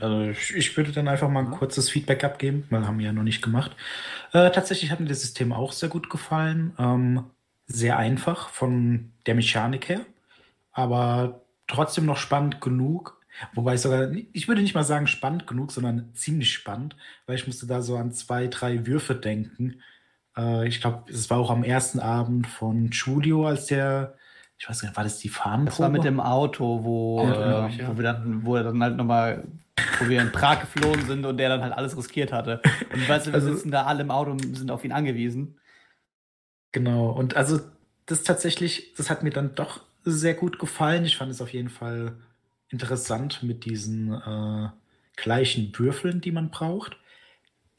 Also ich würde dann einfach mal ein kurzes Feedback abgeben, weil haben wir ja noch nicht gemacht. Äh, tatsächlich hat mir das System auch sehr gut gefallen. Ähm, sehr einfach von der Mechanik her, aber trotzdem noch spannend genug, Wobei ich sogar, ich würde nicht mal sagen spannend genug, sondern ziemlich spannend, weil ich musste da so an zwei, drei Würfe denken. Äh, ich glaube, es war auch am ersten Abend von Julio, als der, ich weiß nicht, war das die Fahnenprobe? Das war mit dem Auto, wo, ja, äh, ja. wo wir dann, wo er dann halt nochmal, wo wir in Prag geflohen sind und der dann halt alles riskiert hatte. Und weißt du, wir also, sitzen da alle im Auto und sind auf ihn angewiesen. Genau, und also das tatsächlich, das hat mir dann doch sehr gut gefallen. Ich fand es auf jeden Fall interessant mit diesen äh, gleichen Würfeln, die man braucht.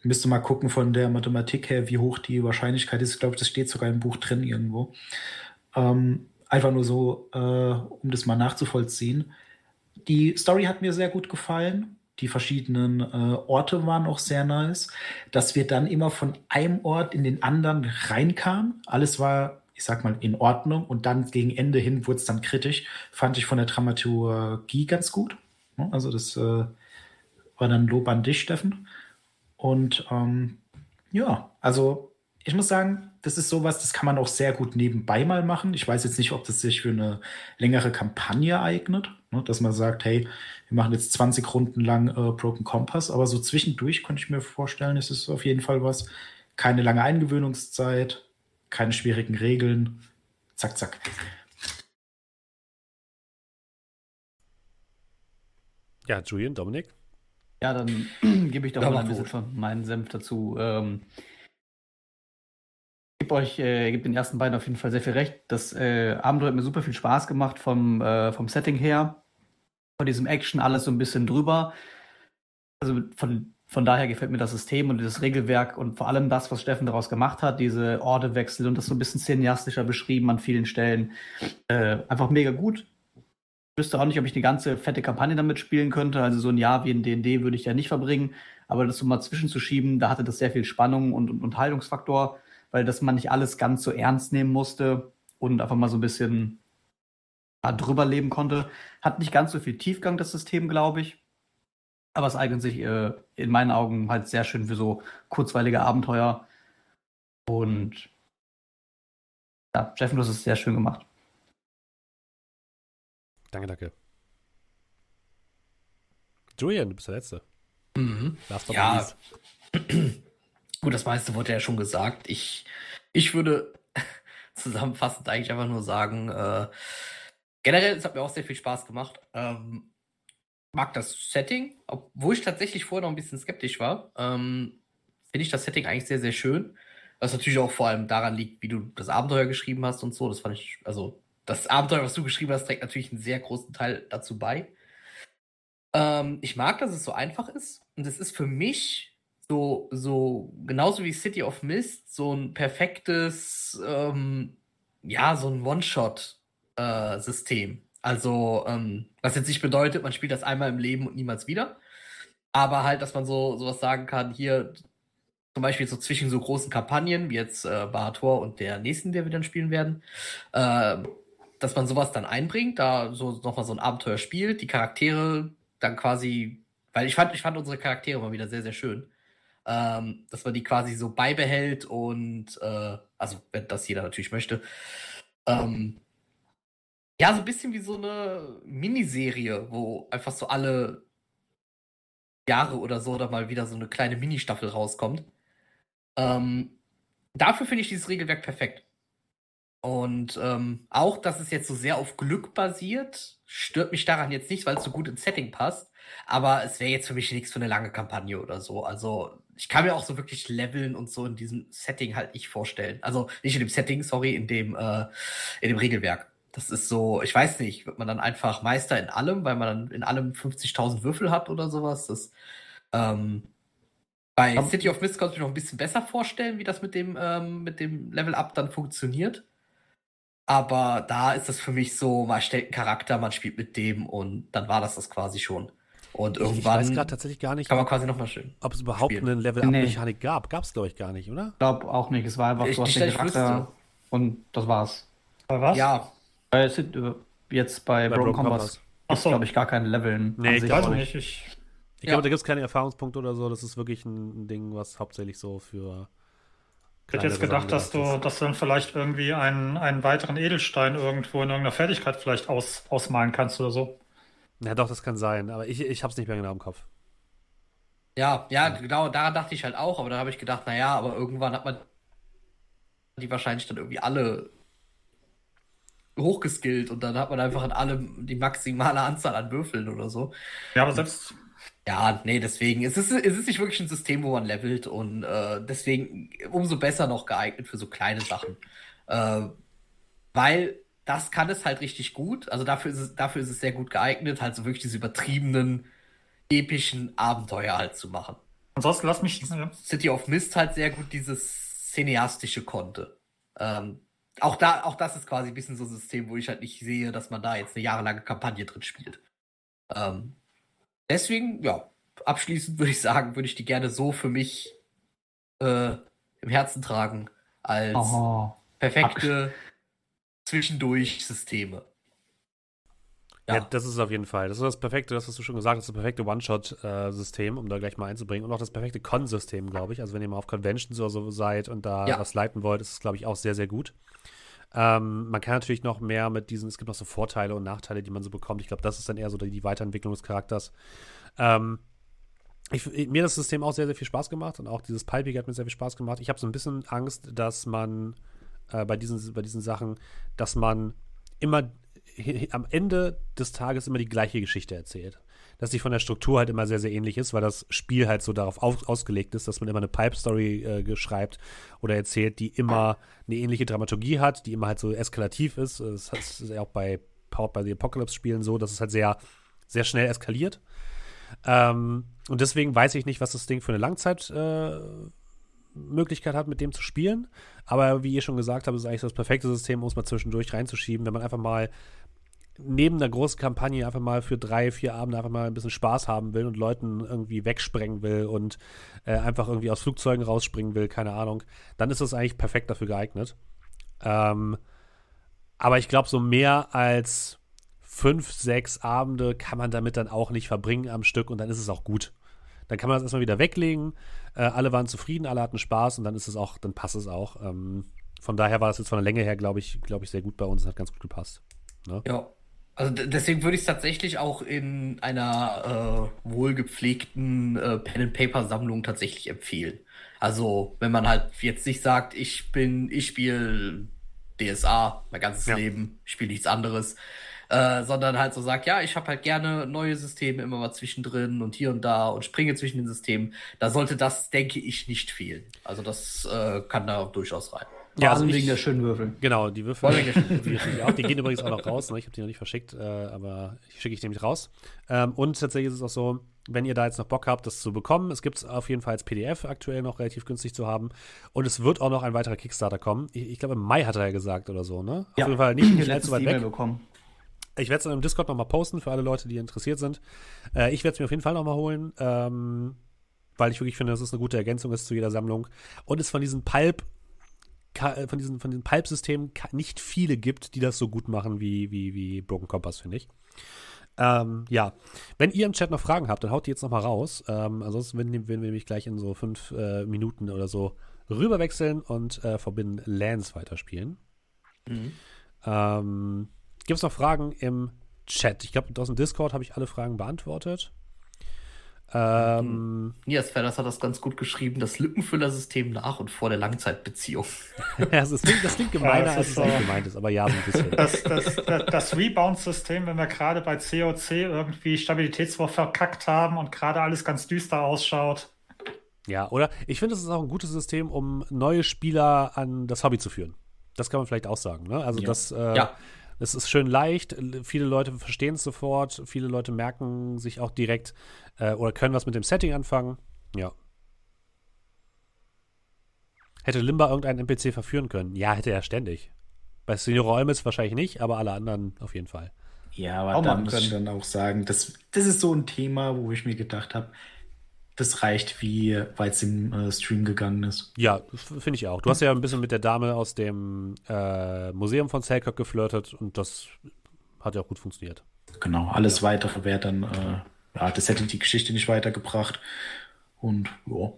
Müsste mal gucken von der Mathematik her, wie hoch die Wahrscheinlichkeit ist. Ich glaube, das steht sogar im Buch drin irgendwo. Ähm, einfach nur so, äh, um das mal nachzuvollziehen. Die Story hat mir sehr gut gefallen. Die verschiedenen äh, Orte waren auch sehr nice. Dass wir dann immer von einem Ort in den anderen reinkamen. Alles war ich sag mal, in Ordnung. Und dann gegen Ende hin wurde es dann kritisch. Fand ich von der Dramaturgie ganz gut. Also das äh, war dann Lob an dich, Steffen. Und ähm, ja, also ich muss sagen, das ist sowas, das kann man auch sehr gut nebenbei mal machen. Ich weiß jetzt nicht, ob das sich für eine längere Kampagne eignet, ne? dass man sagt, hey, wir machen jetzt 20 Runden lang äh, Broken Compass, aber so zwischendurch könnte ich mir vorstellen, ist es auf jeden Fall was. Keine lange Eingewöhnungszeit, keine schwierigen Regeln. Zack, zack. Ja, Julian, Dominik? Ja, dann gebe ich doch mal ein bisschen von meinen Senf dazu. Ähm, ich gebe euch, äh, gebe den ersten beiden auf jeden Fall sehr viel recht. Das äh, Abenteuer hat mir super viel Spaß gemacht vom, äh, vom Setting her. Von diesem Action alles so ein bisschen drüber. Also von, von daher gefällt mir das System und das Regelwerk und vor allem das, was Steffen daraus gemacht hat, diese Ordewechsel und das so ein bisschen cineastischer beschrieben an vielen Stellen. Äh, einfach mega gut wüsste auch nicht, ob ich eine ganze fette Kampagne damit spielen könnte. Also so ein Jahr wie in D&D würde ich ja nicht verbringen. Aber das so mal zwischenzuschieben, da hatte das sehr viel Spannung und, und Unterhaltungsfaktor, weil das man nicht alles ganz so ernst nehmen musste und einfach mal so ein bisschen drüber leben konnte. Hat nicht ganz so viel Tiefgang, das System, glaube ich. Aber es eignet sich äh, in meinen Augen halt sehr schön für so kurzweilige Abenteuer. Und ja, Steffen, du hast es sehr schön gemacht. Danke, danke. Julian, du bist der Letzte. Mhm. ja. Gut, das meiste wurde ja schon gesagt. Ich, ich würde zusammenfassend eigentlich einfach nur sagen, äh, generell, es hat mir auch sehr viel Spaß gemacht. Ähm, mag das Setting, obwohl ich tatsächlich vorher noch ein bisschen skeptisch war, ähm, finde ich das Setting eigentlich sehr, sehr schön. Was natürlich auch vor allem daran liegt, wie du das Abenteuer geschrieben hast und so. Das fand ich, also das Abenteuer, was du geschrieben hast, trägt natürlich einen sehr großen Teil dazu bei. Ähm, ich mag, dass es so einfach ist. Und es ist für mich so, so genauso wie City of Mist, so ein perfektes, ähm, ja, so ein One-Shot-System. Äh, also, ähm, was jetzt nicht bedeutet, man spielt das einmal im Leben und niemals wieder. Aber halt, dass man so sowas sagen kann, hier zum Beispiel so zwischen so großen Kampagnen, wie jetzt äh, Bahator und der nächsten, der wir dann spielen werden, äh, dass man sowas dann einbringt, da so nochmal so ein Abenteuer spielt, die Charaktere dann quasi, weil ich fand, ich fand unsere Charaktere mal wieder sehr, sehr schön. Ähm, dass man die quasi so beibehält und äh, also wenn das jeder natürlich möchte. Ähm, ja, so ein bisschen wie so eine Miniserie, wo einfach so alle Jahre oder so da mal wieder so eine kleine Ministaffel rauskommt. Ähm, dafür finde ich dieses Regelwerk perfekt. Und ähm, auch, dass es jetzt so sehr auf Glück basiert, stört mich daran jetzt nicht, weil es so gut ins Setting passt. Aber es wäre jetzt für mich nichts für eine lange Kampagne oder so. Also ich kann mir auch so wirklich Leveln und so in diesem Setting halt nicht vorstellen. Also nicht in dem Setting, sorry, in dem, äh, in dem Regelwerk. Das ist so, ich weiß nicht, wird man dann einfach Meister in allem, weil man dann in allem 50.000 Würfel hat oder sowas. Das, ähm, bei Aber City of Mist konnte ich mir noch ein bisschen besser vorstellen, wie das mit dem, ähm, mit dem Level-Up dann funktioniert. Aber da ist es für mich so, man stellt einen Charakter, man spielt mit dem und dann war das das quasi schon. Und irgendwann ich weiß gerade tatsächlich gar nicht, kann man quasi nochmal schön. Ob es überhaupt spielen. eine Level-Up-Mechanik nee. gab. Gab es, glaube ich, gar nicht, oder? Ich glaube auch nicht. Es war einfach ich, so den Charakter und das war's. Bei was? Ja. Bei, jetzt bei, bei Broken Compass gibt glaube ich, gar keine Leveln. Nee, ich glaube nicht. Ich, ich glaube, da gibt es keine Erfahrungspunkte oder so. Das ist wirklich ein Ding, was hauptsächlich so für ich hätte jetzt gedacht, dass du, dass du dann vielleicht irgendwie einen, einen weiteren Edelstein irgendwo in irgendeiner Fertigkeit vielleicht aus, ausmalen kannst oder so. Ja, doch, das kann sein, aber ich, ich hab's nicht mehr genau im Kopf. Ja, ja, genau, daran dachte ich halt auch, aber da habe ich gedacht, naja, aber irgendwann hat man die wahrscheinlich dann irgendwie alle hochgeskillt und dann hat man einfach an allem die maximale Anzahl an Würfeln oder so. Ja, aber selbst, ja, nee, deswegen. Es ist, es ist nicht wirklich ein System, wo man levelt und äh, deswegen umso besser noch geeignet für so kleine Sachen. Äh, weil das kann es halt richtig gut. Also dafür ist es, dafür ist es sehr gut geeignet, halt so wirklich diese übertriebenen, epischen Abenteuer halt zu machen. Ansonsten lass mich. City of Mist halt sehr gut dieses cineastische konnte. Ähm, auch, da, auch das ist quasi ein bisschen so ein System, wo ich halt nicht sehe, dass man da jetzt eine jahrelange Kampagne drin spielt. Ähm, deswegen, ja, abschließend würde ich sagen, würde ich die gerne so für mich äh, im Herzen tragen als oh, perfekte Zwischendurch-Systeme. Ja. ja. das ist auf jeden Fall. Das ist das perfekte, das hast du schon gesagt, das ist das perfekte One-Shot-System, um da gleich mal einzubringen. Und auch das perfekte Con-System, glaube ich. Also wenn ihr mal auf Conventions oder so seid und da ja. was leiten wollt, ist es, glaube ich, auch sehr, sehr gut. Ähm, man kann natürlich noch mehr mit diesen, es gibt noch so Vorteile und Nachteile, die man so bekommt. Ich glaube, das ist dann eher so die Weiterentwicklung des Charakters. Ähm, ich, mir hat das System auch sehr, sehr viel Spaß gemacht und auch dieses Palpige hat mir sehr viel Spaß gemacht. Ich habe so ein bisschen Angst, dass man äh, bei, diesen, bei diesen Sachen, dass man immer am Ende des Tages immer die gleiche Geschichte erzählt. Dass sie von der Struktur halt immer sehr, sehr ähnlich ist, weil das Spiel halt so darauf auf, ausgelegt ist, dass man immer eine Pipe-Story äh, schreibt oder erzählt, die immer eine ähnliche Dramaturgie hat, die immer halt so eskalativ ist. Das ist ja auch bei Powered by the Apocalypse-Spielen so, dass es halt sehr, sehr schnell eskaliert. Ähm, und deswegen weiß ich nicht, was das Ding für eine Langzeit äh, Möglichkeit hat, mit dem zu spielen. Aber wie ihr schon gesagt habt, ist eigentlich das perfekte System, um es mal zwischendurch reinzuschieben, wenn man einfach mal neben der großen Kampagne einfach mal für drei, vier Abende einfach mal ein bisschen Spaß haben will und Leuten irgendwie wegsprengen will und äh, einfach irgendwie aus Flugzeugen rausspringen will, keine Ahnung, dann ist das eigentlich perfekt dafür geeignet. Ähm, aber ich glaube, so mehr als fünf, sechs Abende kann man damit dann auch nicht verbringen am Stück und dann ist es auch gut. Dann kann man das erstmal wieder weglegen. Äh, alle waren zufrieden, alle hatten Spaß und dann ist es auch, dann passt es auch. Ähm, von daher war es jetzt von der Länge her, glaube ich, glaube ich, sehr gut bei uns. Hat ganz gut gepasst. Ne? Ja. Also deswegen würde ich es tatsächlich auch in einer äh, wohlgepflegten äh, Pen-and-Paper-Sammlung tatsächlich empfehlen. Also, wenn man halt jetzt nicht sagt, ich bin, ich spiele DSA mein ganzes ja. Leben, spiele nichts anderes, äh, sondern halt so sagt, ja, ich habe halt gerne neue Systeme immer mal zwischendrin und hier und da und springe zwischen den Systemen. Da sollte das, denke ich, nicht fehlen. Also das äh, kann da durchaus rein. Ja, also wegen der schönen Würfel. Genau, die Würfel. die, auch, die gehen übrigens auch noch raus. Ne? Ich habe die noch nicht verschickt, äh, aber schicke ich nämlich raus. Ähm, und tatsächlich ist es auch so, wenn ihr da jetzt noch Bock habt, das zu bekommen, es gibt es auf jeden Fall als PDF aktuell noch relativ günstig zu haben. Und es wird auch noch ein weiterer Kickstarter kommen. Ich, ich glaube, im Mai hat er ja gesagt oder so, ne? Ja. Auf jeden Fall nicht, nicht allzu weit weg. Bekommen. Ich werde es dann im Discord nochmal posten für alle Leute, die interessiert sind. Äh, ich werde es mir auf jeden Fall nochmal holen, ähm, weil ich wirklich finde, dass es eine gute Ergänzung ist zu jeder Sammlung. Und es von diesen Pulp, von diesen, von diesen Pulp-Systemen nicht viele gibt, die das so gut machen wie, wie, wie Broken Compass, finde ich. Ähm, ja, wenn ihr im Chat noch Fragen habt, dann haut die jetzt nochmal raus. Ähm, ansonsten werden, werden, wir nämlich gleich in so fünf äh, Minuten oder so rüberwechseln und äh, Forbidden Lands weiterspielen. Mhm. Ähm, Gibt es noch Fragen im Chat? Ich glaube, aus dem Discord habe ich alle Fragen beantwortet. Ähm, Nias Fellers hat das ganz gut geschrieben, das Lückenfüllersystem nach und vor der Langzeitbeziehung. ja, das, klingt, das klingt gemeiner, ja, als es eigentlich gemeint ist, aber ja, so ein bisschen. Das, das, das, das Rebound-System, wenn wir gerade bei COC irgendwie Stabilitätswurf verkackt haben und gerade alles ganz düster ausschaut. Ja, oder ich finde, es ist auch ein gutes System, um neue Spieler an das Hobby zu führen. Das kann man vielleicht auch sagen. Ne? Also, ja. das. Äh, ja es ist schön leicht, viele Leute verstehen es sofort, viele Leute merken sich auch direkt äh, oder können was mit dem Setting anfangen. Ja. Hätte Limba irgendeinen NPC verführen können? Ja, hätte er ständig. Bei Senior Olmes wahrscheinlich nicht, aber alle anderen auf jeden Fall. Ja, aber da muss ich dann auch sagen, das, das ist so ein Thema, wo ich mir gedacht habe, das reicht, wie weit es im äh, Stream gegangen ist. Ja, finde ich auch. Du hast ja ein bisschen mit der Dame aus dem äh, Museum von Selkirk geflirtet und das hat ja auch gut funktioniert. Genau, alles ja. weitere wäre dann, äh, ja, das hätte die Geschichte nicht weitergebracht. Und ja.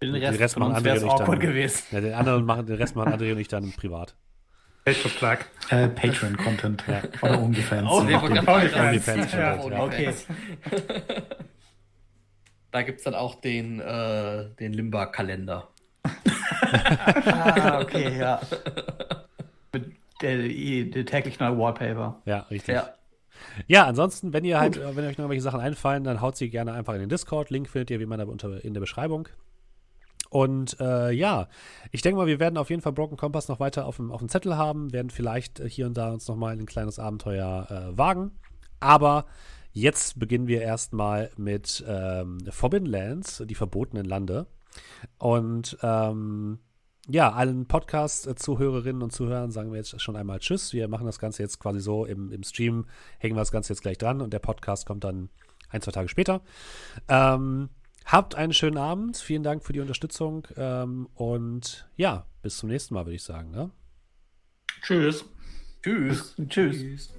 Den Rest, den Rest machen andere nicht dann, gewesen. Ja, den anderen machen, den Rest machen andere nicht dann privat. Patreon äh, Patreon-Content. ja. Oder OnlyFans. Oh, OnlyFans. Ja, okay. Da gibt es dann auch den, äh, den Limba-Kalender. ah, okay, ja. Mit der, der täglich neue Wallpaper. Ja, richtig. Ja. Ja, ansonsten, wenn ihr halt, Gut. wenn euch noch irgendwelche Sachen einfallen, dann haut sie gerne einfach in den Discord. Link findet ihr wie immer in der Beschreibung. Und äh, ja, ich denke mal, wir werden auf jeden Fall Broken Compass noch weiter auf dem, auf dem Zettel haben, werden vielleicht hier und da uns noch mal ein kleines Abenteuer äh, wagen. Aber Jetzt beginnen wir erstmal mit ähm, Forbidden Lands, die verbotenen Lande. Und ähm, ja, allen Podcast-Zuhörerinnen und Zuhörern sagen wir jetzt schon einmal Tschüss. Wir machen das Ganze jetzt quasi so im, im Stream, hängen wir das Ganze jetzt gleich dran und der Podcast kommt dann ein, zwei Tage später. Ähm, habt einen schönen Abend. Vielen Dank für die Unterstützung. Ähm, und ja, bis zum nächsten Mal, würde ich sagen. Ne? Tschüss. Tschüss. Tschüss. Tschüss.